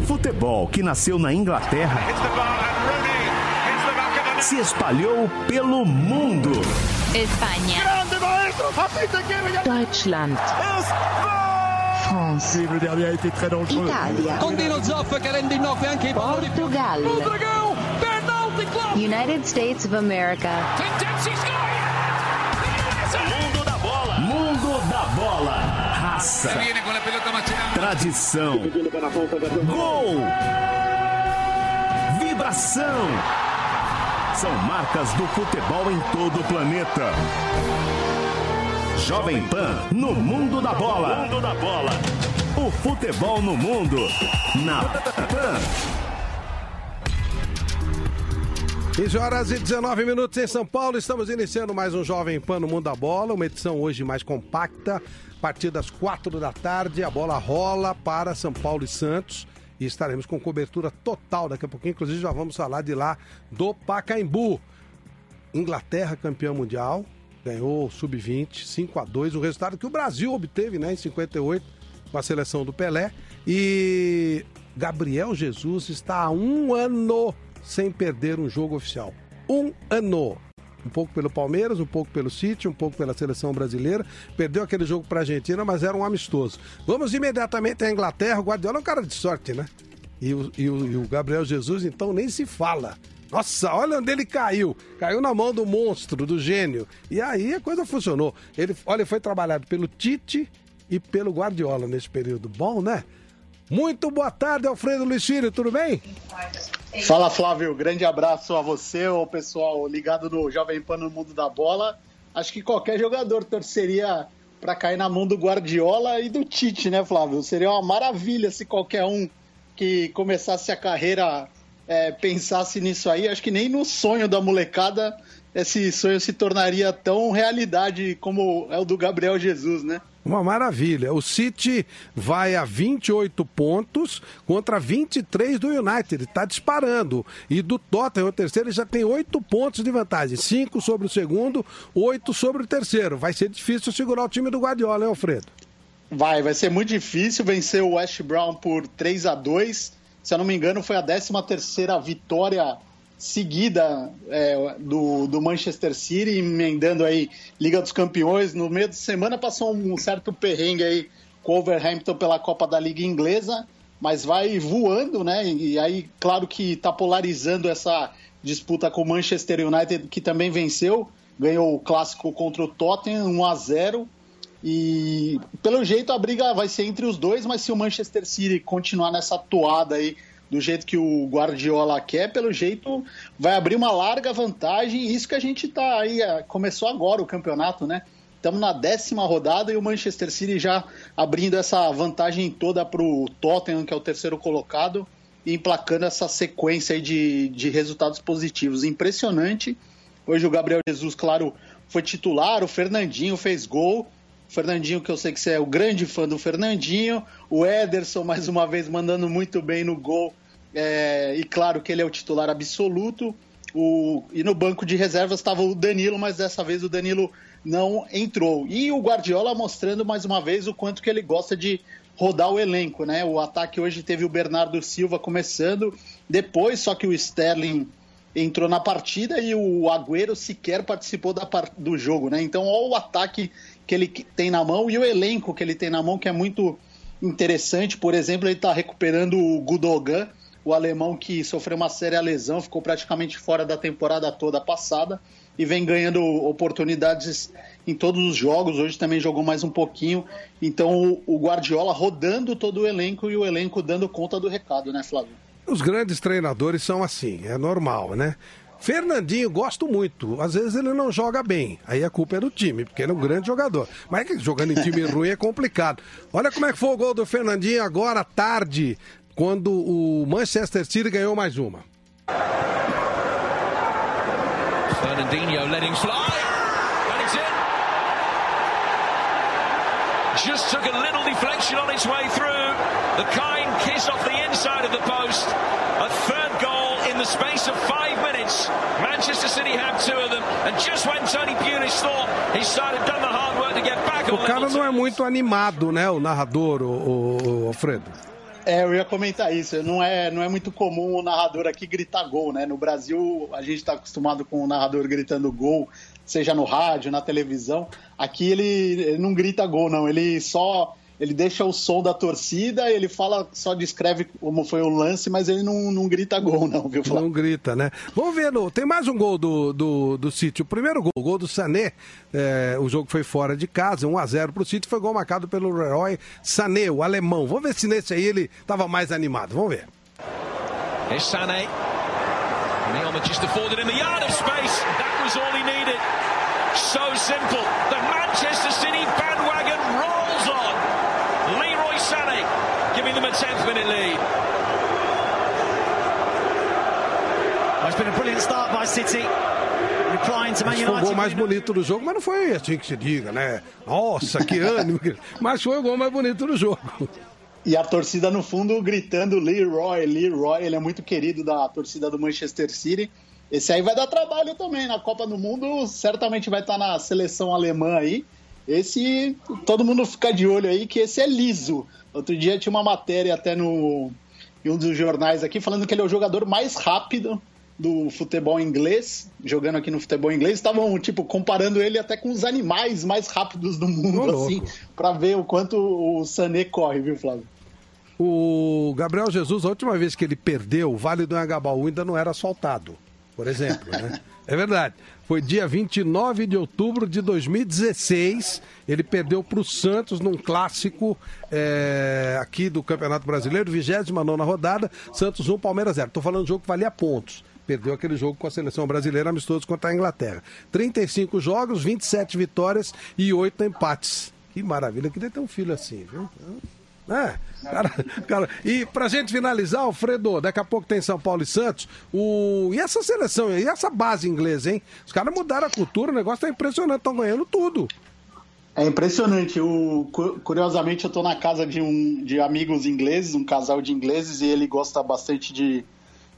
O futebol que nasceu na Inglaterra se espalhou pelo mundo. España. Deutschland. France. Italia. Portugal. United States of America. Raça. Tradição. Gol. Vibração. São marcas do futebol em todo o planeta. Jovem Pan no mundo da bola. Mundo da bola. O futebol no mundo. Na Pan. 15 horas e 19 minutos em São Paulo. Estamos iniciando mais um Jovem Pan no Mundo da Bola. Uma edição hoje mais compacta. A partir das 4 da tarde, a bola rola para São Paulo e Santos. E estaremos com cobertura total daqui a pouquinho. Inclusive, já vamos falar de lá do Pacaembu. Inglaterra campeão mundial. Ganhou o Sub-20, 5 a 2 O resultado que o Brasil obteve né, em 58 com a seleção do Pelé. E Gabriel Jesus está há um ano sem perder um jogo oficial. Um ano. Um pouco pelo Palmeiras, um pouco pelo City, um pouco pela seleção brasileira. Perdeu aquele jogo para a Argentina, mas era um amistoso. Vamos imediatamente à Inglaterra. O Guardiola é um cara de sorte, né? E o, e o, e o Gabriel Jesus, então, nem se fala. Nossa, olha onde ele caiu. Caiu na mão do monstro, do gênio. E aí a coisa funcionou. Ele, olha, foi trabalhado pelo Tite e pelo Guardiola nesse período. Bom, né? Muito boa tarde, Alfredo Luiz Filho, tudo bem? Fala Flávio, grande abraço a você, o pessoal ligado no Jovem Pan no Mundo da Bola. Acho que qualquer jogador torceria para cair na mão do Guardiola e do Tite, né, Flávio? Seria uma maravilha se qualquer um que começasse a carreira é, pensasse nisso aí. Acho que nem no sonho da molecada esse sonho se tornaria tão realidade como é o do Gabriel Jesus, né? Uma maravilha. O City vai a 28 pontos contra 23 do United. Está disparando. E do Tottenham, o terceiro, ele já tem 8 pontos de vantagem. 5 sobre o segundo, 8 sobre o terceiro. Vai ser difícil segurar o time do Guardiola, hein, Alfredo? Vai, vai ser muito difícil vencer o West Brown por 3 a 2 Se eu não me engano, foi a 13 terceira vitória seguida é, do, do Manchester City, emendando aí Liga dos Campeões. No meio de semana passou um certo perrengue aí com o Overhampton pela Copa da Liga Inglesa, mas vai voando, né? E aí, claro que está polarizando essa disputa com o Manchester United, que também venceu, ganhou o clássico contra o Tottenham, 1 a 0 e pelo jeito a briga vai ser entre os dois, mas se o Manchester City continuar nessa toada aí do jeito que o Guardiola quer, pelo jeito vai abrir uma larga vantagem. Isso que a gente tá aí, é, começou agora o campeonato, né? Estamos na décima rodada e o Manchester City já abrindo essa vantagem toda para o Tottenham, que é o terceiro colocado, e emplacando essa sequência de, de resultados positivos. Impressionante. Hoje o Gabriel Jesus, claro, foi titular, o Fernandinho fez gol. O Fernandinho, que eu sei que você é o grande fã do Fernandinho. O Ederson, mais uma vez, mandando muito bem no gol é, e claro que ele é o titular absoluto. O, e no banco de reservas estava o Danilo, mas dessa vez o Danilo não entrou. E o Guardiola mostrando mais uma vez o quanto que ele gosta de rodar o elenco, né? O ataque hoje teve o Bernardo Silva começando, depois só que o Sterling entrou na partida e o Agüero sequer participou da, do jogo, né? Então, olha o ataque que ele tem na mão e o elenco que ele tem na mão, que é muito interessante. Por exemplo, ele está recuperando o Gudogan, o alemão que sofreu uma séria lesão, ficou praticamente fora da temporada toda passada e vem ganhando oportunidades em todos os jogos. Hoje também jogou mais um pouquinho. Então, o Guardiola rodando todo o elenco e o elenco dando conta do recado, né, Flávio? Os grandes treinadores são assim, é normal, né? Fernandinho, gosto muito. Às vezes ele não joga bem. Aí a culpa é do time, porque ele é um grande jogador. Mas é jogando em time ruim é complicado. Olha como é que foi o gol do Fernandinho agora tarde, quando o Manchester City ganhou mais uma. Fernandinho letting fly. And it's in. Just took a little deflection on its way through. The kind kiss off the inside of the post. A third goal in the space of five minutes. Manchester City have two of them. And just when Tony Pulis thought he started done the hard work to get back O cara não é muito animado, né, o narrador, o, o Alfredo. É, eu ia comentar isso. Não é, não é muito comum o narrador aqui gritar gol, né? No Brasil, a gente está acostumado com o narrador gritando gol, seja no rádio, na televisão. Aqui ele, ele não grita gol, não. Ele só ele deixa o som da torcida, ele fala, só descreve como foi o lance, mas ele não, não grita gol, não, viu, Flávio? Não grita, né? Vamos ver, no, tem mais um gol do, do, do City. O primeiro gol, o gol do Sané, é, o jogo foi fora de casa, 1x0 pro City, foi gol marcado pelo Leroy Sané, o alemão. Vamos ver se nesse aí ele estava mais animado, vamos ver. Here's Sané. Neil just afforded in the yard of space. That was all he needed. So simple. The Manchester City bandwagon rolls on. Leroy Sané giving them a 10th minute lead. It's been a brilliant start by City. United. Foi o gol mais bonito do jogo, mas não foi assim que se diga, né? Nossa, que ânimo. mas foi o gol mais bonito do jogo. E a torcida no fundo gritando Leroy, Leroy, ele é muito querido da torcida do Manchester City. Esse aí vai dar trabalho também na Copa do Mundo, certamente vai estar na seleção alemã aí. Esse, todo mundo fica de olho aí que esse é liso. Outro dia tinha uma matéria até no em um dos jornais aqui falando que ele é o jogador mais rápido do futebol inglês, jogando aqui no futebol inglês, estavam tipo comparando ele até com os animais mais rápidos do mundo, assim, para ver o quanto o Sané corre, viu, Flávio? O Gabriel Jesus, a última vez que ele perdeu, o Vale do Angabaú ainda não era asfaltado, por exemplo, né? É verdade. Foi dia 29 de outubro de 2016. Ele perdeu para o Santos num clássico é, aqui do Campeonato Brasileiro, 29 rodada. Santos 1, Palmeiras 0. Estou falando de jogo que valia pontos. Perdeu aquele jogo com a seleção brasileira amistoso contra a Inglaterra. 35 jogos, 27 vitórias e 8 empates. Que maravilha. Queria ter um filho assim, viu? É, cara, cara, e pra gente finalizar, Alfredo, daqui a pouco tem São Paulo e Santos. O... E essa seleção, e essa base inglesa, hein? Os caras mudaram a cultura, o negócio tá impressionante, estão ganhando tudo. É impressionante. O, curiosamente, eu estou na casa de, um, de amigos ingleses, um casal de ingleses, e ele gosta bastante de,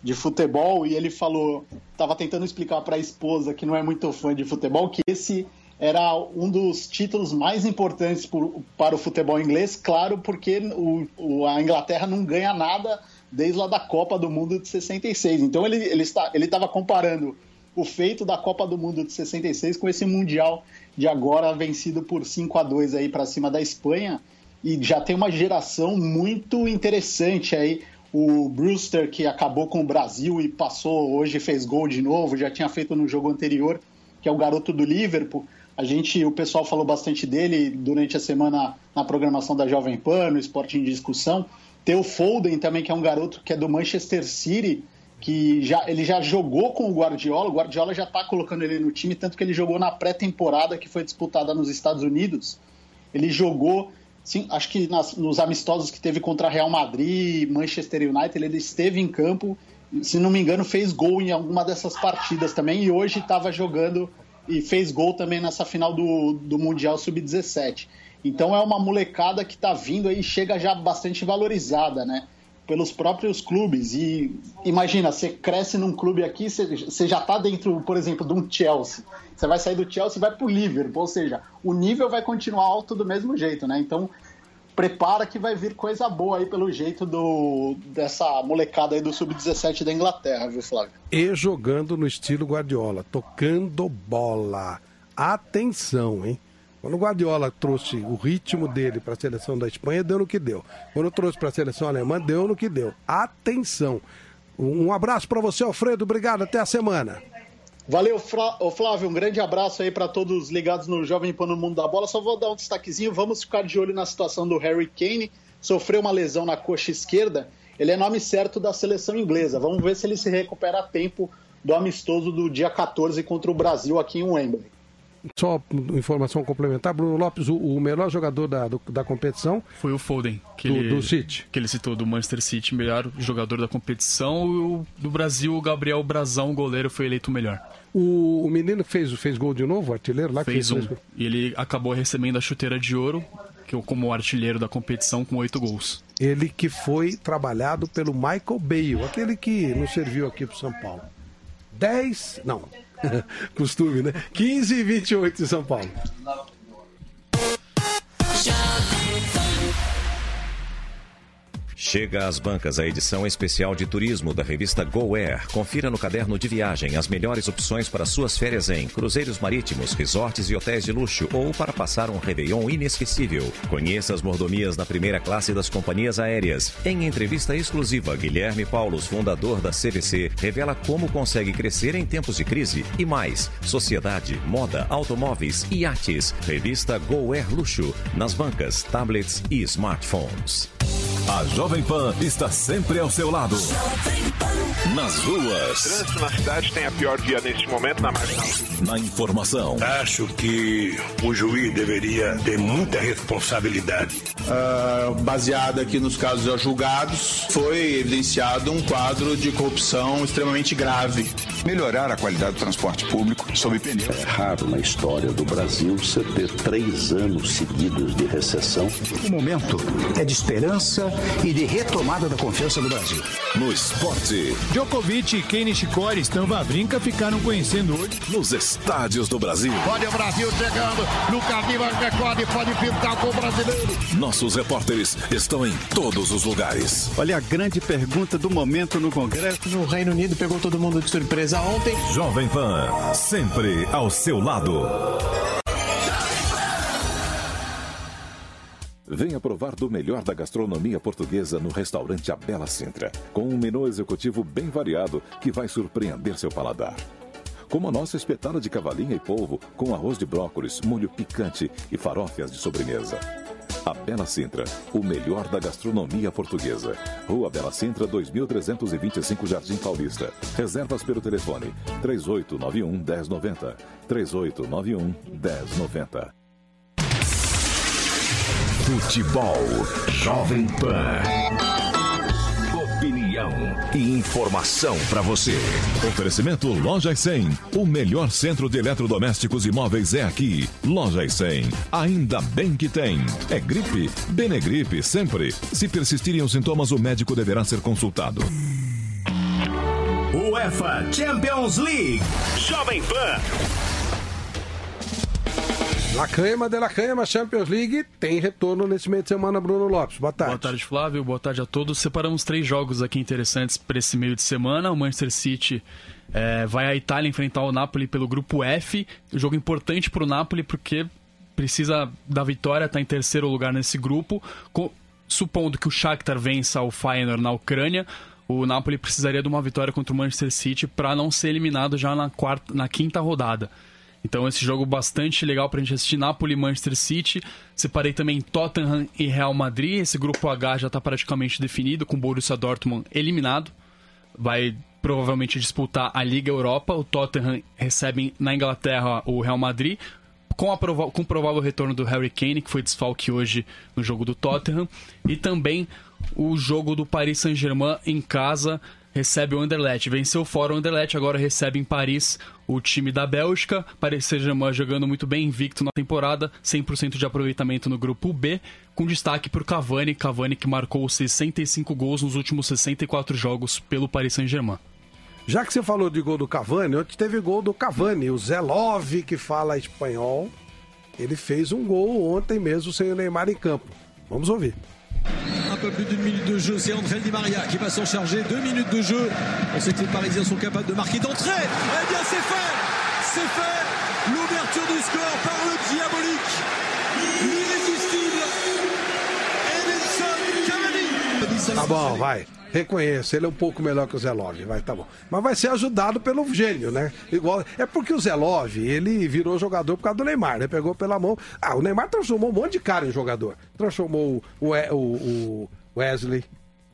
de futebol. E ele falou, estava tentando explicar para a esposa, que não é muito fã de futebol, que esse era um dos títulos mais importantes por, para o futebol inglês, claro, porque o, o, a Inglaterra não ganha nada desde lá da Copa do Mundo de 66. Então ele, ele está, ele estava comparando o feito da Copa do Mundo de 66 com esse Mundial de agora vencido por 5 a 2 aí para cima da Espanha e já tem uma geração muito interessante aí. O Brewster, que acabou com o Brasil e passou, hoje fez gol de novo, já tinha feito no jogo anterior, que é o garoto do Liverpool. A gente, o pessoal falou bastante dele durante a semana na programação da Jovem Pan, no Esporte em Discussão. Tem o Foden também, que é um garoto que é do Manchester City, que já, ele já jogou com o Guardiola. O Guardiola já está colocando ele no time, tanto que ele jogou na pré-temporada que foi disputada nos Estados Unidos. Ele jogou, sim, acho que nas, nos amistosos que teve contra Real Madrid, Manchester United, ele esteve em campo. Se não me engano, fez gol em alguma dessas partidas também. E hoje estava jogando e fez gol também nessa final do, do Mundial Sub-17. Então é uma molecada que está vindo aí chega já bastante valorizada, né? Pelos próprios clubes. E imagina, você cresce num clube aqui, você, você já está dentro, por exemplo, de um Chelsea. Você vai sair do Chelsea e vai para o Liverpool. Ou seja, o nível vai continuar alto do mesmo jeito, né? Então prepara que vai vir coisa boa aí pelo jeito do, dessa molecada aí do Sub-17 da Inglaterra, viu, Flávio? E jogando no estilo Guardiola, tocando bola. Atenção, hein? Quando o Guardiola trouxe o ritmo dele para a seleção da Espanha, deu no que deu. Quando trouxe para a seleção alemã, deu no que deu. Atenção. Um abraço para você, Alfredo. Obrigado. Até a semana. Valeu, Flávio. Um grande abraço aí para todos ligados no Jovem Pan no Mundo da Bola. Só vou dar um destaquezinho. Vamos ficar de olho na situação do Harry Kane. Sofreu uma lesão na coxa esquerda. Ele é nome certo da seleção inglesa. Vamos ver se ele se recupera a tempo do amistoso do dia 14 contra o Brasil aqui em Wembley. Só informação complementar, Bruno Lopes, o, o melhor jogador da, do, da competição foi o Foden, que do, ele, do City. Que ele citou, do Manchester City, melhor jogador da competição. E o do Brasil, o Gabriel Brazão, goleiro, foi eleito o melhor. O, o menino fez, fez gol de novo, o artilheiro lá? Fez, fez um. E ele acabou recebendo a chuteira de ouro, que como artilheiro da competição, com oito gols. Ele que foi trabalhado pelo Michael Bale, aquele que nos serviu aqui para São Paulo. 10, não, costume, né? 15 e 28 em São Paulo. Chega às bancas a edição especial de turismo da revista Go Air. Confira no caderno de viagem as melhores opções para suas férias em cruzeiros marítimos, resorts e hotéis de luxo ou para passar um Réveillon inesquecível. Conheça as mordomias na primeira classe das companhias aéreas. Em entrevista exclusiva, Guilherme Paulos, fundador da CVC, revela como consegue crescer em tempos de crise e mais. Sociedade, moda, automóveis, iates. Revista Go Air Luxo. Nas bancas, tablets e smartphones. A Jovem Pan está sempre ao seu lado. Nas ruas. O trânsito na cidade tem a pior via neste momento na marginal. Na informação. Acho que o juiz deveria ter muita responsabilidade. Uh, baseado aqui nos casos já julgados, foi evidenciado um quadro de corrupção extremamente grave. Melhorar a qualidade do transporte público sob pneu. É raro na história do Brasil você ter três anos seguidos de recessão. O momento é de esperança e de retomada da confiança do Brasil. No esporte. Djokovic e Kenny Shikori estão Vavrinca ficaram conhecendo hoje. Nos estádios do Brasil. Olha o Brasil chegando. Lucas Lima recorde, pode pintar com o brasileiro. Nossos repórteres estão em todos os lugares. Olha a grande pergunta do momento no Congresso. No Reino Unido pegou todo mundo de surpresa ontem. Jovem Pan, sempre ao seu lado. Venha provar do melhor da gastronomia portuguesa no restaurante A Bela Sintra, com um menu executivo bem variado que vai surpreender seu paladar. Como a nossa espetada de cavalinha e polvo, com arroz de brócolis, molho picante e farófias de sobremesa. A Bela Sintra, o melhor da gastronomia portuguesa. Rua Bela Sintra, 2325 Jardim Paulista. Reservas pelo telefone 3891 1090. 3891 1090. Futebol Jovem Pan. Opinião e informação para você. Oferecimento Lojas 100. O melhor centro de eletrodomésticos e móveis é aqui. Lojas 100. Ainda bem que tem. É gripe? Benegripe sempre. Se persistirem os sintomas, o médico deverá ser consultado. UEFA Champions League. Jovem Pan. La Cama de La Champions League tem retorno nesse meio de semana, Bruno Lopes. Boa tarde. Boa tarde, Flávio. Boa tarde a todos. Separamos três jogos aqui interessantes para esse meio de semana. O Manchester City é, vai à Itália enfrentar o Napoli pelo grupo F. Jogo importante para o Napoli porque precisa da vitória, está em terceiro lugar nesse grupo. Com, supondo que o Shakhtar vença o Feyenoord na Ucrânia, o Napoli precisaria de uma vitória contra o Manchester City para não ser eliminado já na, quarta, na quinta rodada. Então esse jogo bastante legal pra gente assistir Napoli Manchester City. Separei também Tottenham e Real Madrid. Esse grupo H já está praticamente definido com o Borussia Dortmund eliminado. Vai provavelmente disputar a Liga Europa. O Tottenham recebe na Inglaterra o Real Madrid. Com, a prova com o provável retorno do Harry Kane, que foi desfalque hoje no jogo do Tottenham. E também o jogo do Paris Saint-Germain em casa recebe o Anderlecht. Venceu fora o Anderlecht, agora recebe em Paris o time da Bélgica. Paris Saint-Germain jogando muito bem, invicto na temporada, 100% de aproveitamento no grupo B, com destaque o Cavani. Cavani que marcou 65 gols nos últimos 64 jogos pelo Paris Saint-Germain. Já que você falou de gol do Cavani, ontem teve gol do Cavani, o Zé Love, que fala espanhol. Ele fez um gol ontem mesmo sem o Neymar em campo. Vamos ouvir. Un peu plus d'une minute de jeu, c'est André Di Maria qui va s'en charger. Deux minutes de jeu. On sait que les Parisiens sont capables de marquer d'entrée. Eh bien, c'est fait C'est fait L'ouverture du score par le diabolique, l'irrésistible Edinson Cavani. Tá bom, vai. Reconheço, ele é um pouco melhor que o Zelov, vai, tá bom. Mas vai ser ajudado pelo gênio, né? Igual, é porque o Zelov, ele virou jogador por causa do Neymar, né? Pegou pela mão. Ah, o Neymar transformou um monte de cara em jogador. Transformou o, o- o Wesley,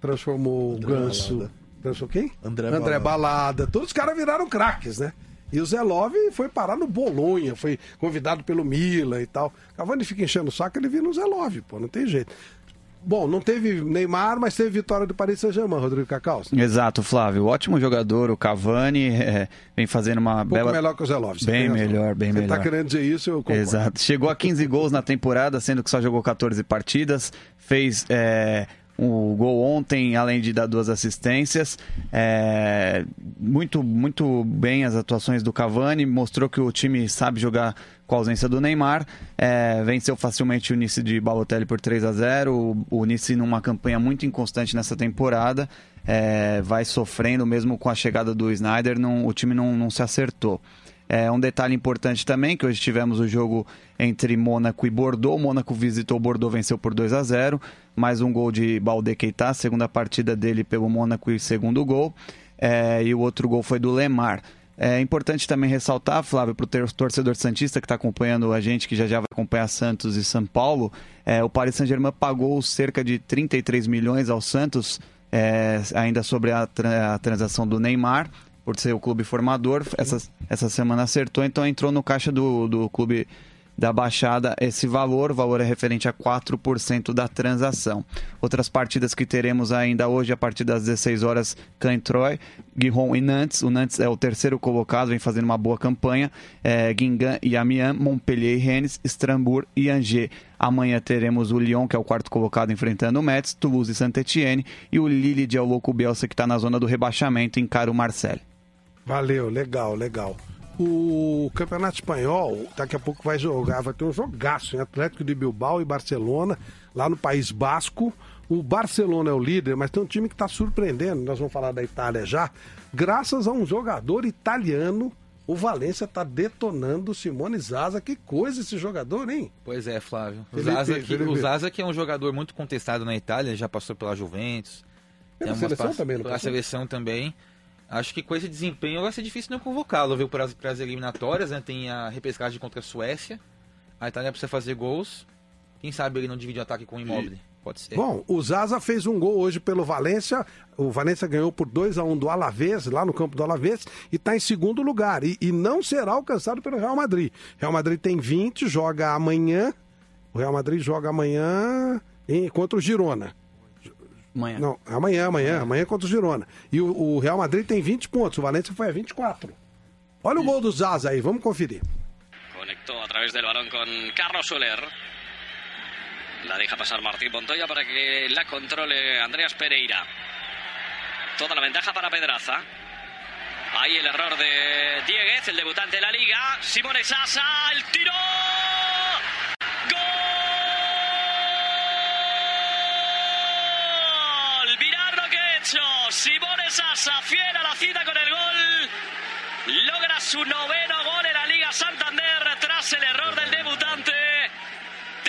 transformou o Ganso. Transformou quem? André André Balada. Balada. Todos os caras viraram craques, né? E o Zelov foi parar no Bolonha, foi convidado pelo Milan e tal. Cavani fica enchendo o saco, ele vira no Zelov, pô, não tem jeito. Bom, não teve Neymar, mas teve vitória do Paris Saint-Germain, Rodrigo Cacau. Um Exato, Flávio. Ótimo jogador, o Cavani é, vem fazendo uma pouco bela. melhor que o Zelov. você Bem melhor, bem Você melhor. tá querendo dizer isso, eu concordo. Exato. Chegou a 15 gols na temporada, sendo que só jogou 14 partidas. Fez é, um gol ontem, além de dar duas assistências. É, muito, muito bem as atuações do Cavani. Mostrou que o time sabe jogar com a ausência do Neymar. É, venceu facilmente o Nice de Balotelli por 3 a 0 O, Nice numa campanha muito inconstante nessa temporada. É, vai sofrendo mesmo com a chegada do Snyder. Não, o time não, não se acertou. É, um detalhe importante também, que hoje tivemos o jogo entre Mônaco e Bordeaux. Mônaco visitou Bordeaux, venceu por 2 a 0 Mais um gol de Balde Keita, segunda partida dele pelo Mônaco e segundo gol. É, e o outro gol foi do Lemar. É importante também ressaltar, Flávio, para o torcedor Santista que está acompanhando a gente, que já já vai acompanhar Santos e São Paulo, é, o Paris Saint-Germain pagou cerca de 33 milhões ao Santos, é, ainda sobre a, tra- a transação do Neymar, por ser o clube formador. Essa, essa semana acertou, então entrou no caixa do, do clube da Baixada esse valor. O valor é referente a 4% da transação. Outras partidas que teremos ainda hoje, a partir das 16 horas, Cantroy, Guiron e Nantes. O Nantes é o terceiro colocado, vem fazendo uma boa campanha. É, Guingamp e Amiens, Montpellier e Rennes, Strasbourg e Angers. Amanhã teremos o Lyon, que é o quarto colocado, enfrentando o Metz, Toulouse e Saint-Etienne. E o Lille de Aloco Bielsa, que está na zona do rebaixamento, encara o Marseille. Valeu, legal, legal. O Campeonato Espanhol, daqui a pouco vai jogar, vai ter um jogaço em Atlético de Bilbao e Barcelona, lá no País Basco. O Barcelona é o líder, mas tem um time que está surpreendendo, nós vamos falar da Itália já, graças a um jogador italiano. O Valência está detonando o Simone Zaza. Que coisa esse jogador, hein? Pois é, Flávio. O Felipe, Zaza, que, Felipe. o Zaza que é um jogador muito contestado na Itália, já passou pela Juventus. Pela seleção também, Pela seleção também. Acho que com esse desempenho vai ser difícil não convocá-lo, viu? Para as, para as eliminatórias, né? Tem a repescagem contra a Suécia. A Itália precisa fazer gols. Quem sabe ele não divide o ataque com o Immobile. Pode ser. Bom, o Zaza fez um gol hoje pelo Valência. O Valência ganhou por 2 a 1 do Alavés, lá no campo do Alavés, e está em segundo lugar. E, e não será alcançado pelo Real Madrid. Real Madrid tem 20, joga amanhã. O Real Madrid joga amanhã em- contra o Girona. Amanhã. Não, amanhã, amanhã, amanhã contra o Girona. E o, o Real Madrid tem 20 pontos, o Valência foi a 24. Olha o gol do Zaza aí, vamos conferir. Conectó a través del balón con Carlos Soler. La deja pasar Martín Montoya para que la controle Andreas Pereira. Toda la ventaja para Pedraza. Ahí el error de Dieguez, el debutante de la liga. Simone Sasa, el tiro. ¡Gol! Hecho. Simone Sasa, fiel a la cita con el gol. Logra su noveno gol en la Liga Santander tras el error del debutante.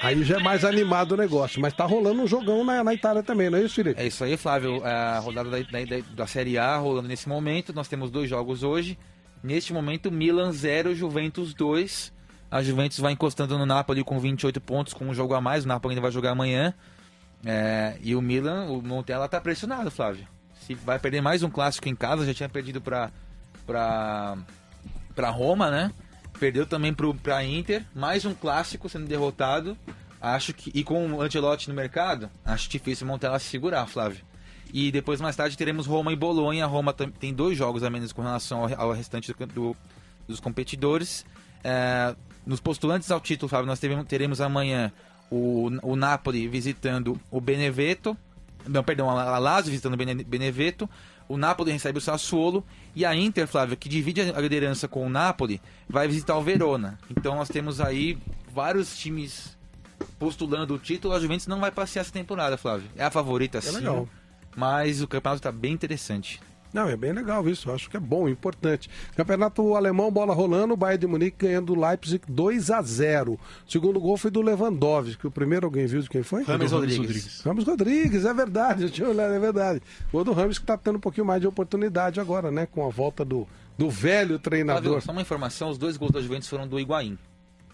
Aí já é mais animado o negócio, mas tá rolando um jogão na, na Itália também, não é isso, Felipe? É isso aí, Flávio. A rodada da, da, da Série A rolando nesse momento. Nós temos dois jogos hoje. Neste momento, Milan 0, Juventus 2. A Juventus vai encostando no Napoli com 28 pontos, com um jogo a mais. O Napoli ainda vai jogar amanhã. É, e o Milan, o Montella tá pressionado, Flávio. Se vai perder mais um clássico em casa, já tinha perdido para para para Roma, né? Perdeu também pro, pra Inter, mais um clássico sendo derrotado. Acho que e com o Ancelotti no mercado, acho difícil o Montella se segurar, Flávio. E depois mais tarde teremos Roma e Bolonha. A Roma tem dois jogos a menos com relação ao, ao restante do- do- dos competidores. É, nos postulantes ao título, Flávio, nós teremos, teremos amanhã o, o Napoli visitando o Beneveto. Não, perdão, a Lazio visitando o Bene- Beneveto. O Napoli recebe o Sassuolo. E a Inter, Flávio, que divide a liderança com o Napoli, vai visitar o Verona. Então nós temos aí vários times postulando o título, a Juventus não vai passear essa temporada, Flávio. É a favorita, sim. legal. Mas o campeonato está bem interessante. Não, é bem legal isso. Eu acho que é bom, importante. Campeonato alemão, bola rolando, o Bayern de Munique ganhando o Leipzig 2 a 0 O segundo gol foi do Lewandowski. O primeiro alguém viu de quem foi? Rames Rodrigues. Ramos Rodrigues, é verdade. Eu tinha olhado, é verdade. O gol do Ramos que está tendo um pouquinho mais de oportunidade agora, né? Com a volta do, do velho treinador. Flávio, só uma informação, os dois gols da Juventus foram do Higuaín.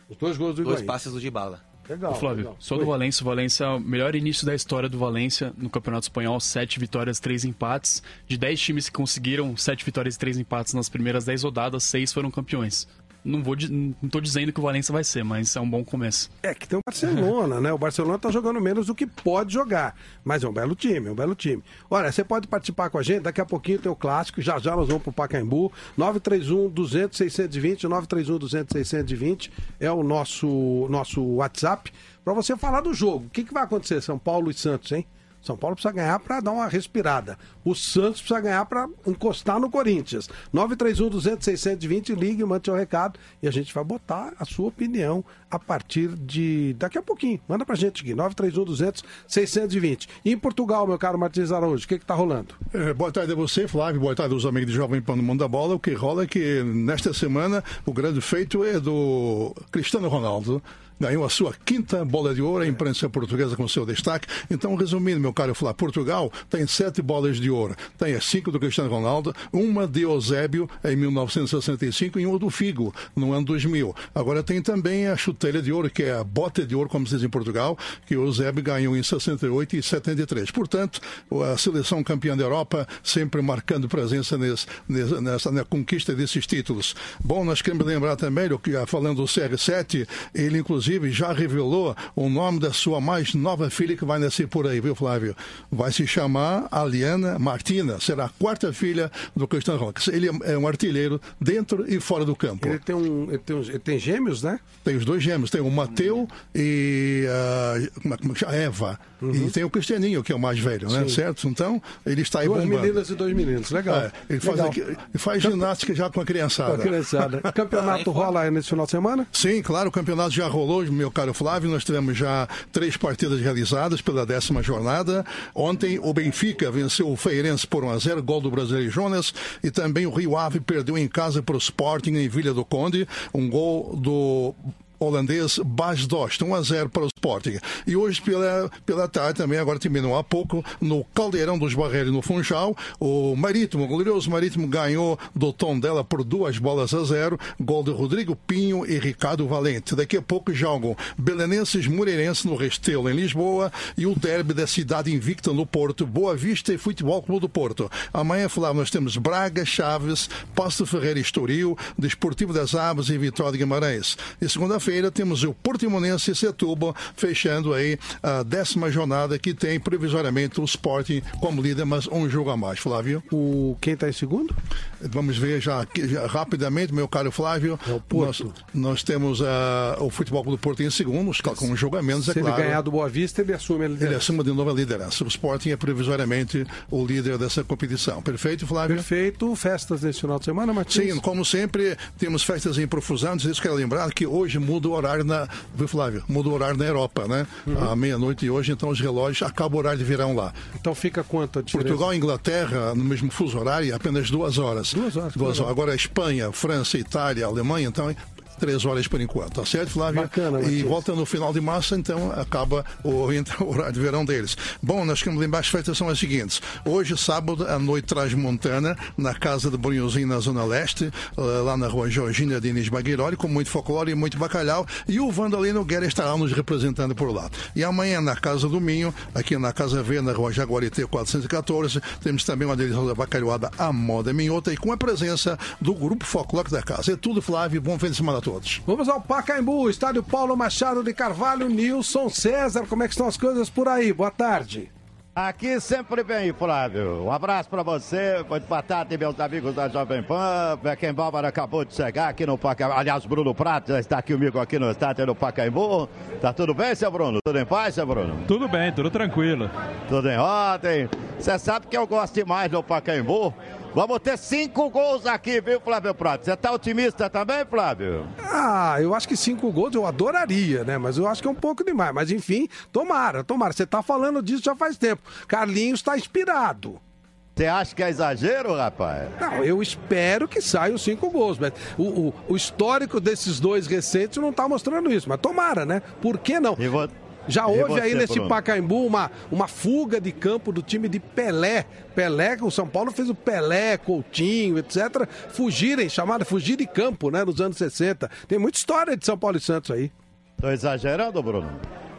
Os dois gols do Dois Higuaín. passes do Dybala. Legal. Ô, Flávio, legal. só do Valência. O Valência é o melhor início da história do Valência no Campeonato Espanhol. Sete vitórias, três empates. De dez times que conseguiram sete vitórias e três empates nas primeiras dez rodadas, seis foram campeões. Não vou, não tô dizendo que o Valência vai ser, mas é um bom começo. É que tem o Barcelona, né? O Barcelona tá jogando menos do que pode jogar. Mas é um belo time, é um belo time. Olha, você pode participar com a gente, daqui a pouquinho tem o clássico, já já nós vamos pro Pacaembu. 931 200 620, 931 200 620 é o nosso, nosso WhatsApp para você falar do jogo. O que, que vai acontecer, São Paulo e Santos, hein? São Paulo precisa ganhar para dar uma respirada. O Santos precisa ganhar para encostar no Corinthians. 931 200 620, ligue, mande seu recado e a gente vai botar a sua opinião a partir de daqui a pouquinho. Manda pra gente aqui, 931 200 620. E em Portugal, meu caro Martins Araújo, o que que tá rolando? É, boa tarde a você, Flávio. Boa tarde aos amigos de Jovem Pan no Mundo da Bola. O que rola é que nesta semana o grande feito é do Cristiano Ronaldo. Ganhou a sua quinta bola de ouro, a imprensa portuguesa com seu destaque. Então, resumindo, meu caro Flávio, Portugal tem sete bolas de ouro. Tem as cinco do Cristiano Ronaldo, uma de Eusébio em 1965 e uma do Figo no ano 2000. Agora tem também a chuteira de ouro, que é a bota de ouro, como se diz em Portugal, que o Eusébio ganhou em 68 e 73. Portanto, a seleção campeã da Europa sempre marcando presença nesse, nessa, nessa- na conquista desses títulos. Bom, nós queremos lembrar também, falando do CR7, ele inclusive já revelou o nome da sua mais nova filha que vai nascer por aí, viu, Flávio? Vai se chamar Aliana Martina, será a quarta filha do Cristiano Ronaldo. Ele é um artilheiro dentro e fora do campo. Ele tem um. Ele tem, uns- ele tem gêmeos, né? Tem os dois gêmeos, tem o Mateu e ah, como é- é chama? a Eva. E tem o Cristianinho, que é o mais velho, né? Uhum. Sim. Certo? Então, ele está aí Duas bombando. meninas e dois meninos, legal. É, ele faz, Legal. aqui- ele faz ginástica já com a criançada. Com a criançada. Campeonato rola aí nesse final de semana? Sim, claro, o campeonato já rolou, meu caro Flávio. Nós tivemos já três partidas realizadas pela décima jornada. Ontem, o Benfica venceu o Feirense por 1 a 0 gol do brasileiro Jonas. E também o Rio Ave perdeu em casa para o Sporting em Vila do Conde, um gol do holandês Bas Dost, 1 a 0 para o Sporting. E hoje pela, pela tarde também, agora terminou há pouco, no Caldeirão dos Barreiros, no Funchal, o Marítimo, o glorioso Marítimo ganhou do tom dela por duas bolas a zero, gol de Rodrigo Pinho e Ricardo Valente. Daqui a pouco jogam Belenenses Moreirense no Restelo, em Lisboa, e o derby da cidade invicta no Porto, Boa Vista e Futebol Clube do Porto. Amanhã, Flávio, nós temos Braga, Chaves, Pasto Ferreira e Estoril, Desportivo das Aves e Vitória de Guimarães. E segunda-feira temos o Portimonense e Setúbal, fechando aí a décima jornada que tem provisoriamente o Sporting como líder, mas um jogo a mais, Flávio. O quem está em segundo? Vamos ver já, já rapidamente, meu caro Flávio. nós, nós temos ah, o Futebol do Porto em segundo, com um jogo a menos, é Se claro. ele ganhar do Boa Vista, ele assume a liderança. Ele assume de novo a liderança. O Sporting é provisoriamente o líder dessa competição. Perfeito, Flávio? Perfeito. Festas nesse final de semana, Martins? Sim, como sempre, temos festas em profusão. Isso quero lembrar que hoje muda o horário na. Viu, Flávio? Muda o horário na Europa, né? Uhum. À meia-noite de hoje, então os relógios acabam o horário de verão lá. Então fica quanto a diferença? Portugal e Inglaterra, no mesmo fuso horário, apenas duas horas. Duas horas. Duas horas. Agora Espanha, França, Itália, Alemanha, então. Três horas por enquanto, tá certo, Flávio? Bacana, e volta no final de março, então acaba o, entra o horário de verão deles. Bom, nós queremos lembrar as festas são as seguintes. Hoje, sábado, à noite transmontana, na casa do Brunhozinho, na Zona Leste, eh, lá na rua Georgina Diniz Baguiroli, com muito folclore e muito bacalhau. E o Vandalino Guerra estará nos representando por lá. E amanhã, na Casa do Minho, aqui na Casa V, na rua Jaguarité 414, temos também uma deliciosa bacalhoada à moda minhota e com a presença do Grupo Folclore da Casa. É tudo, Flávio. Bom fim de semana todos. Vamos ao Pacaembu, estádio Paulo Machado de Carvalho, Nilson César. Como é que estão as coisas por aí? Boa tarde. Aqui sempre bem, Flávio. Um abraço pra você, muito boa tarde, meus amigos da Jovem Pan. Beckenbauer acabou de chegar aqui no Pacaembu. Aliás, Bruno Prato já está aqui comigo aqui no estádio do Pacaembu. Tá tudo bem, seu Bruno? Tudo em paz, seu Bruno? Tudo bem, tudo tranquilo. Tudo em ordem. Você sabe que eu gosto demais do Pacaembu, Vamos ter cinco gols aqui, viu, Flávio Prato? Você tá otimista também, Flávio? Ah, eu acho que cinco gols eu adoraria, né? Mas eu acho que é um pouco demais. Mas enfim, tomara, tomara. Você tá falando disso já faz tempo. Carlinhos tá inspirado. Você acha que é exagero, rapaz? Não, eu espero que saia os cinco gols. Mas o, o, o histórico desses dois recentes não tá mostrando isso. Mas tomara, né? Por que não? Vou... Já houve você, aí nesse Bruno? Pacaembu uma, uma fuga de campo do time de Pelé. Pelé, o São Paulo fez o Pelé, Coutinho, etc. Fugirem, chamada fugir de campo, né? Nos anos 60. Tem muita história de São Paulo e Santos aí. Tô exagerando, Bruno?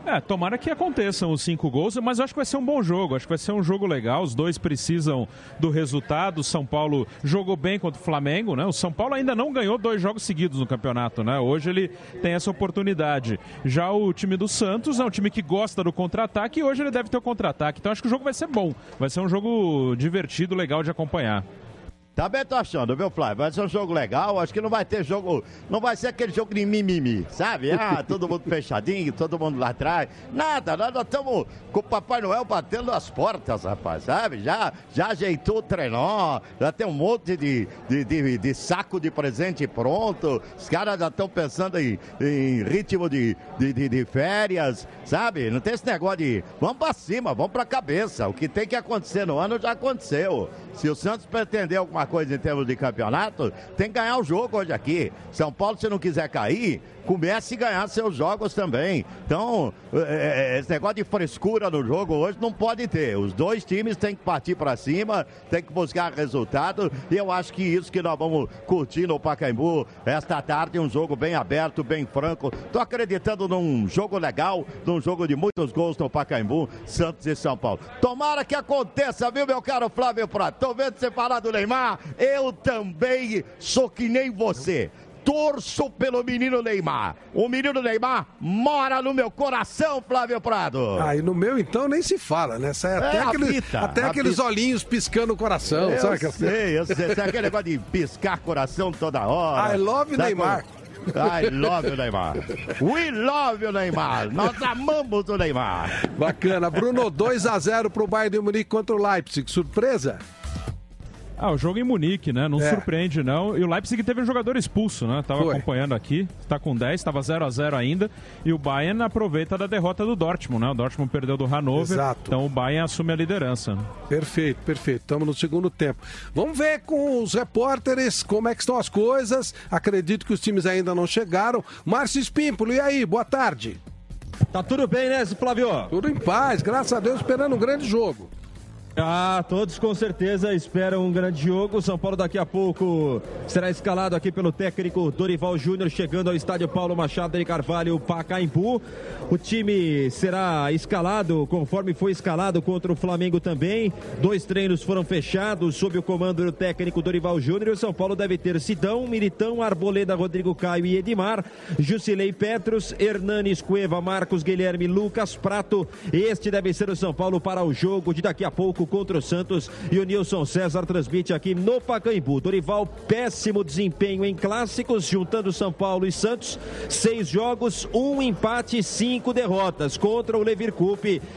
É, tomara que aconteçam os cinco gols, mas acho que vai ser um bom jogo. Acho que vai ser um jogo legal. Os dois precisam do resultado. O São Paulo jogou bem contra o Flamengo, né? O São Paulo ainda não ganhou dois jogos seguidos no campeonato, né? Hoje ele tem essa oportunidade. Já o time do Santos é um time que gosta do contra-ataque e hoje ele deve ter o contra-ataque. Então acho que o jogo vai ser bom. Vai ser um jogo divertido, legal de acompanhar. Também tô achando, viu, Flávio? Vai ser um jogo legal. Acho que não vai ter jogo. Não vai ser aquele jogo de mimimi, sabe? Ah, todo mundo fechadinho, todo mundo lá atrás. Nada, nós estamos com o Papai Noel batendo as portas, rapaz, sabe? Já, já ajeitou o trenó, já tem um monte de, de, de, de saco de presente pronto. Os caras já estão pensando em, em ritmo de, de, de, de férias, sabe? Não tem esse negócio de vamos pra cima, vamos pra cabeça. O que tem que acontecer no ano já aconteceu. Se o Santos pretender alguma coisa em termos de campeonato, tem que ganhar o jogo hoje aqui. São Paulo, se não quiser cair, comece a ganhar seus jogos também. Então, é, esse negócio de frescura no jogo hoje não pode ter. Os dois times têm que partir para cima, têm que buscar resultado. E eu acho que isso que nós vamos curtir no Pacaembu esta tarde, um jogo bem aberto, bem franco. Tô acreditando num jogo legal, num jogo de muitos gols no Pacaembu, Santos e São Paulo. Tomara que aconteça, viu, meu caro Flávio Prato? Tô vendo você falar do Neymar. Eu também sou que nem você torço pelo menino Neymar. O menino Neymar mora no meu coração, Flávio Prado. Ah, e no meu então nem se fala, né? Sai até, é, aquele, até aqueles olhinhos piscando o coração, eu sabe? Sei, eu sei, aquele negócio de piscar coração toda hora. I love Neymar. I love o Neymar. We love o Neymar. Nós amamos o Neymar. Bacana. Bruno, 2 a 0 pro Bayern de Munique contra o Leipzig. Surpresa? Ah, o jogo em Munique, né? Não é. surpreende, não. E o Leipzig teve um jogador expulso, né? Tava Foi. acompanhando aqui, está com 10, estava 0 a 0 ainda. E o Bayern aproveita da derrota do Dortmund, né? O Dortmund perdeu do Hannover. Exato. Então o Bayern assume a liderança. Perfeito, perfeito. Estamos no segundo tempo. Vamos ver com os repórteres como é que estão as coisas. Acredito que os times ainda não chegaram. Márcio Espímpolo, e aí? Boa tarde. Tá tudo bem, né, Flávio? Tudo em paz, graças a Deus, esperando um grande jogo. Ah, todos com certeza esperam um grande jogo. São Paulo daqui a pouco será escalado aqui pelo técnico Dorival Júnior, chegando ao estádio Paulo Machado de Carvalho, Pacaembu. O time será escalado conforme foi escalado contra o Flamengo também. Dois treinos foram fechados sob o comando do técnico Dorival Júnior. O São Paulo deve ter Sidão, Militão, Arboleda, Rodrigo Caio e Edmar, Jusilei Petros, Hernanes Cueva, Marcos Guilherme, Lucas Prato. Este deve ser o São Paulo para o jogo de daqui a pouco contra o Santos e o Nilson César transmite aqui no Pacaembu. Dorival, péssimo desempenho em clássicos, juntando São Paulo e Santos. Seis jogos, um empate, cinco derrotas contra o Levir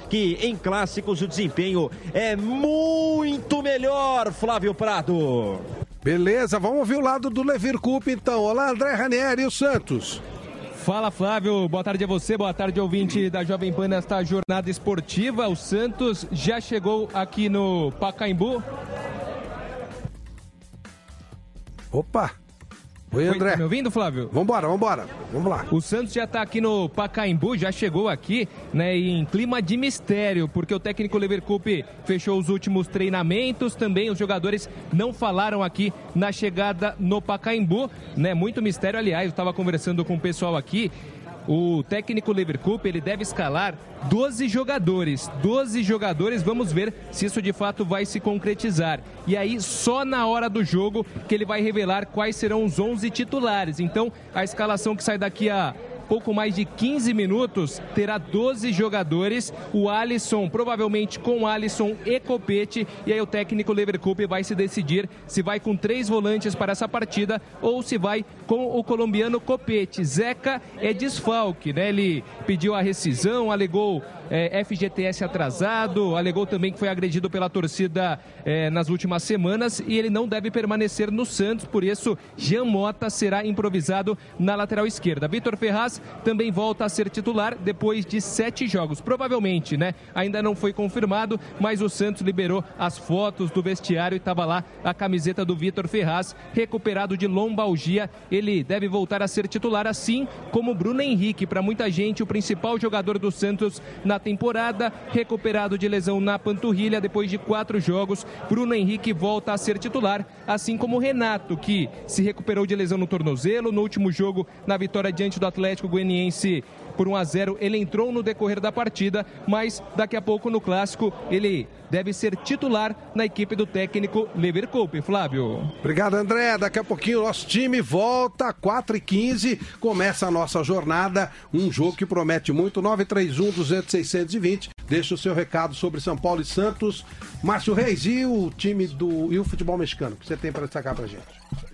que em clássicos o desempenho é muito melhor, Flávio Prado. Beleza, vamos ouvir o lado do Levir Coupe então. Olá, André Ranieri e o Santos. Fala Flávio, boa tarde a você, boa tarde ouvinte da Jovem Pan nesta jornada esportiva. O Santos já chegou aqui no Pacaembu. Opa! Oi, André. Tá me ouvindo, Flávio? Vambora, vambora. Vamos lá. O Santos já está aqui no Pacaembu, já chegou aqui, né, em clima de mistério, porque o técnico Leverkusen fechou os últimos treinamentos, também os jogadores não falaram aqui na chegada no Pacaembu, né? Muito mistério, aliás, eu estava conversando com o pessoal aqui o técnico Leverkusen ele deve escalar 12 jogadores. 12 jogadores, vamos ver se isso de fato vai se concretizar. E aí, só na hora do jogo que ele vai revelar quais serão os 11 titulares. Então, a escalação que sai daqui a pouco mais de 15 minutos, terá 12 jogadores. O Alisson, provavelmente com Alisson e Copete. E aí o técnico Leverkusen vai se decidir se vai com três volantes para essa partida ou se vai com o colombiano Copete. Zeca é desfalque, né? Ele pediu a rescisão, alegou é, FGTS atrasado, alegou também que foi agredido pela torcida é, nas últimas semanas e ele não deve permanecer no Santos, por isso Jean Mota será improvisado na lateral esquerda. Vitor Ferraz também volta a ser titular depois de sete jogos, provavelmente, né? Ainda não foi confirmado, mas o Santos liberou as fotos do vestiário e estava lá a camiseta do Vitor Ferraz, recuperado de lombalgia. Ele deve voltar a ser titular, assim como Bruno Henrique, para muita gente, o principal jogador do Santos na temporada, recuperado de lesão na panturrilha depois de quatro jogos. Bruno Henrique volta a ser titular, assim como Renato, que se recuperou de lesão no tornozelo. No último jogo, na vitória diante do Atlético Goianiense por 1 a 0, ele entrou no decorrer da partida, mas daqui a pouco no clássico ele deve ser titular na equipe do técnico Leverkusen. Flávio. Obrigado, André. Daqui a pouquinho o nosso time volta, 4 e 15 começa a nossa jornada. Um jogo que promete muito, 931 200 620. Deixa o seu recado sobre São Paulo e Santos. Márcio Reis, e o time do e o futebol mexicano? O que você tem para destacar pra gente?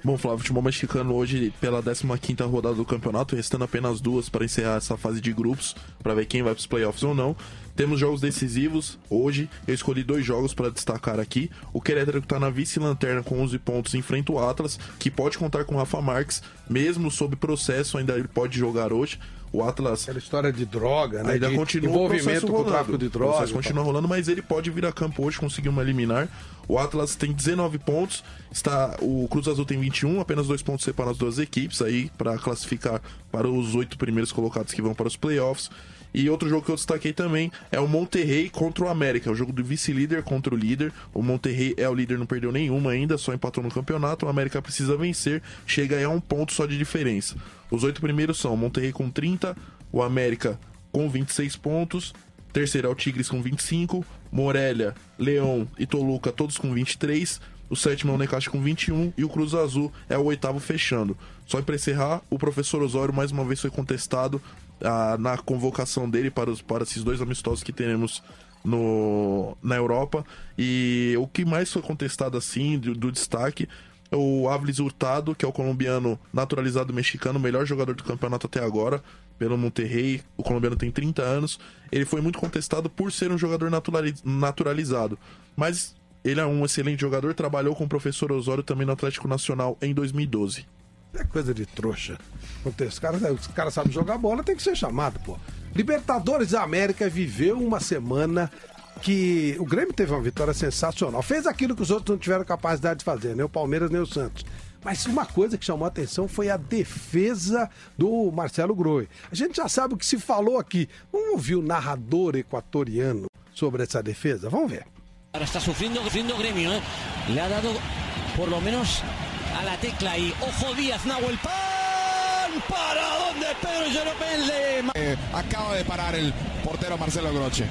Bom, Flávio, futebol mexicano hoje pela 15 rodada do campeonato, restando apenas duas para encerrar essa fase de grupos, para ver quem vai para os playoffs ou não. Temos jogos decisivos hoje. Eu escolhi dois jogos para destacar aqui. O Querétaro está na vice-lanterna com 11 pontos enfrenta o Atlas, que pode contar com o Rafa Marques, mesmo sob processo, ainda ele pode jogar hoje. O Atlas. Aquela história de droga, né? Ainda de continua envolvimento com o tráfico de drogas. O processo continua rolando, mas ele pode vir a campo hoje, conseguir uma liminar. O Atlas tem 19 pontos, está o Cruz Azul tem 21, apenas dois pontos separam as duas equipes aí para classificar para os oito primeiros colocados que vão para os playoffs. E outro jogo que eu destaquei também é o Monterrey contra o América, o jogo do vice-líder contra o líder. O Monterrey é o líder, não perdeu nenhuma ainda, só empatou no campeonato. O América precisa vencer, chega aí a um ponto só de diferença. Os oito primeiros são o Monterrey com 30, o América com 26 pontos, terceiro é o Tigres com 25, Morelia, Leão e Toluca todos com 23, o sétimo é o Necaxa com 21 e o Cruz Azul é o oitavo fechando. Só para encerrar, o professor Osório mais uma vez foi contestado ah, na convocação dele para, os, para esses dois amistosos que teremos no, na Europa. E o que mais foi contestado assim, do, do destaque, é o Avlis Hurtado, que é o colombiano naturalizado mexicano, melhor jogador do campeonato até agora, pelo Monterrey. O colombiano tem 30 anos. Ele foi muito contestado por ser um jogador naturalizado. Mas ele é um excelente jogador, trabalhou com o professor Osório também no Atlético Nacional em 2012. É coisa de trouxa. Os caras, os caras sabem jogar bola, tem que ser chamado, pô. Libertadores da América viveu uma semana que o Grêmio teve uma vitória sensacional. Fez aquilo que os outros não tiveram capacidade de fazer, nem o Palmeiras nem o Santos. Mas uma coisa que chamou a atenção foi a defesa do Marcelo Groi. A gente já sabe o que se falou aqui. Vamos ouvir o narrador equatoriano sobre essa defesa? Vamos ver. Está sufriendo, sufriendo Gremio, ¿eh? Le ha dado por lo menos a la tecla y ojo Díaz, Nahuel Pan para donde Pedro Jeropén le... Eh, acaba de parar el portero Marcelo Groche.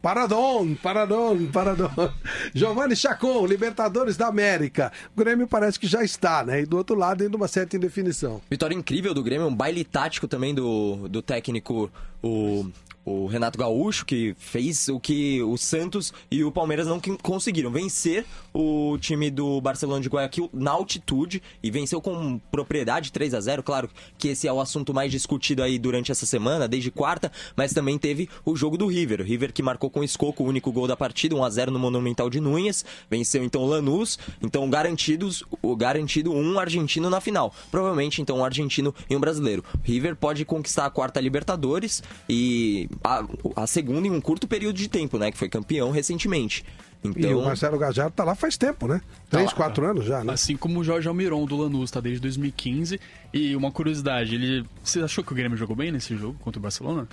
Paradon, Paradon, Paradon. Giovanni Chacon, Libertadores da América. O Grêmio parece que já está, né? E do outro lado, ainda uma certa indefinição. Vitória incrível do Grêmio, um baile tático também do, do técnico, o o Renato Gaúcho, que fez o que o Santos e o Palmeiras não conseguiram vencer o time do Barcelona de Guayaquil na altitude e venceu com propriedade 3 a 0 Claro que esse é o assunto mais discutido aí durante essa semana, desde quarta, mas também teve o jogo do River. O River que marcou com escoco o único gol da partida, 1 a 0 no Monumental de Núñez, venceu então o Lanús, então garantidos, o garantido um argentino na final. Provavelmente então um argentino e um brasileiro. O River pode conquistar a quarta Libertadores e a, a, segunda em um curto período de tempo, né? Que foi campeão recentemente. Então... E o Marcelo Gajardo tá lá faz tempo, né? Tá Três, lá, quatro anos já, né? Assim como o Jorge Almiron do Lanús, tá desde 2015. E uma curiosidade, ele. Você achou que o Grêmio jogou bem nesse jogo contra o Barcelona?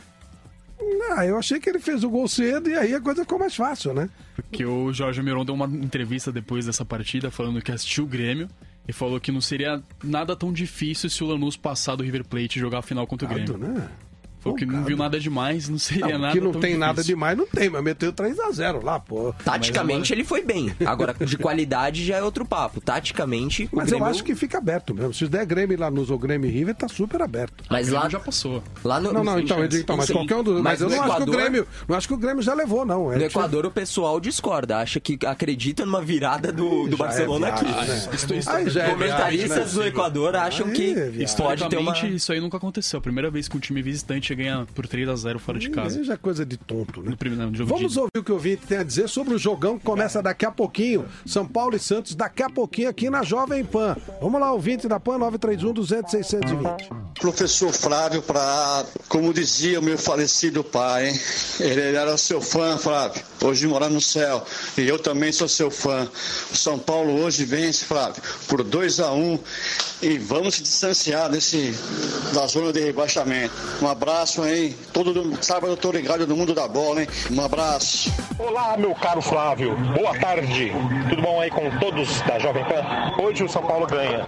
Não, eu achei que ele fez o gol cedo e aí a coisa ficou mais fácil, né? Porque o Jorge Almiron deu uma entrevista depois dessa partida falando que assistiu o Grêmio e falou que não seria nada tão difícil se o Lanús passar do River Plate e jogar a final contra o Grêmio. Né? Falou que não viu nada demais, não seria Não, nada que não tão tem nada difícil. demais, não tem, mas meteu 3x0 lá, pô. Taticamente ele foi bem. Agora, de qualidade já é outro papo. Taticamente, Mas eu Grêmio- acho que fica aberto mesmo. Se der Grêmio lá nos ou Grêmio e River, tá super aberto. Mas lá já passou. Lá no, Não, não, então, eu digo, então, mas qualquer um dos. Mas, eu no não acho que o Equador- Grêmio. Não acho que o Grêmio já levou, não. É, No Equador o pessoal discorda, acha que acredita numa virada do, do é Barcelona viagem, aqui. né? Aí já é Comentaristas viagem, né? do Equador acham que pode ter uma. Historicamente, isso aí nunca aconteceu. A primeira vez que um time visitante ganha por 3 a 0 fora de casa. Aí já é coisa de tonto, né? Primeiro Vamos de... ouvir o que o Vinte tem a dizer sobre o jogão que começa daqui a pouquinho. São Paulo e Santos, daqui a pouquinho aqui na Jovem Pan. Vamos lá, ouvinte da Pan 931 200 620. Professor Flávio Prado, como dizia o meu falecido pai, hein? ele era seu fã, Flávio, hoje mora no céu, e eu também sou seu fã. O São Paulo hoje vence, Flávio, por 2 a 1 e vamos se distanciar desse, da zona de rebaixamento. Um abraço, hein? Todo sábado eu tô ligado no mundo da bola, hein? Um abraço. Olá, meu caro Flávio. Boa tarde. Tudo bom aí com todos da Jovem Pan? Hoje o São Paulo ganha.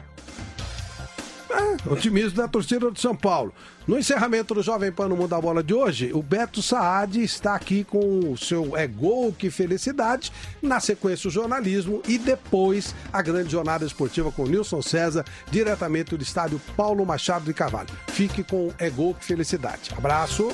É, otimismo da torcida do São Paulo. No encerramento do Jovem Pan no Mundo da Bola de hoje, o Beto Saad está aqui com o seu É Gol, que felicidade. Na sequência, o jornalismo e depois a grande jornada esportiva com o Nilson César, diretamente do estádio Paulo Machado de Carvalho. Fique com É Gol, que felicidade. Abraço.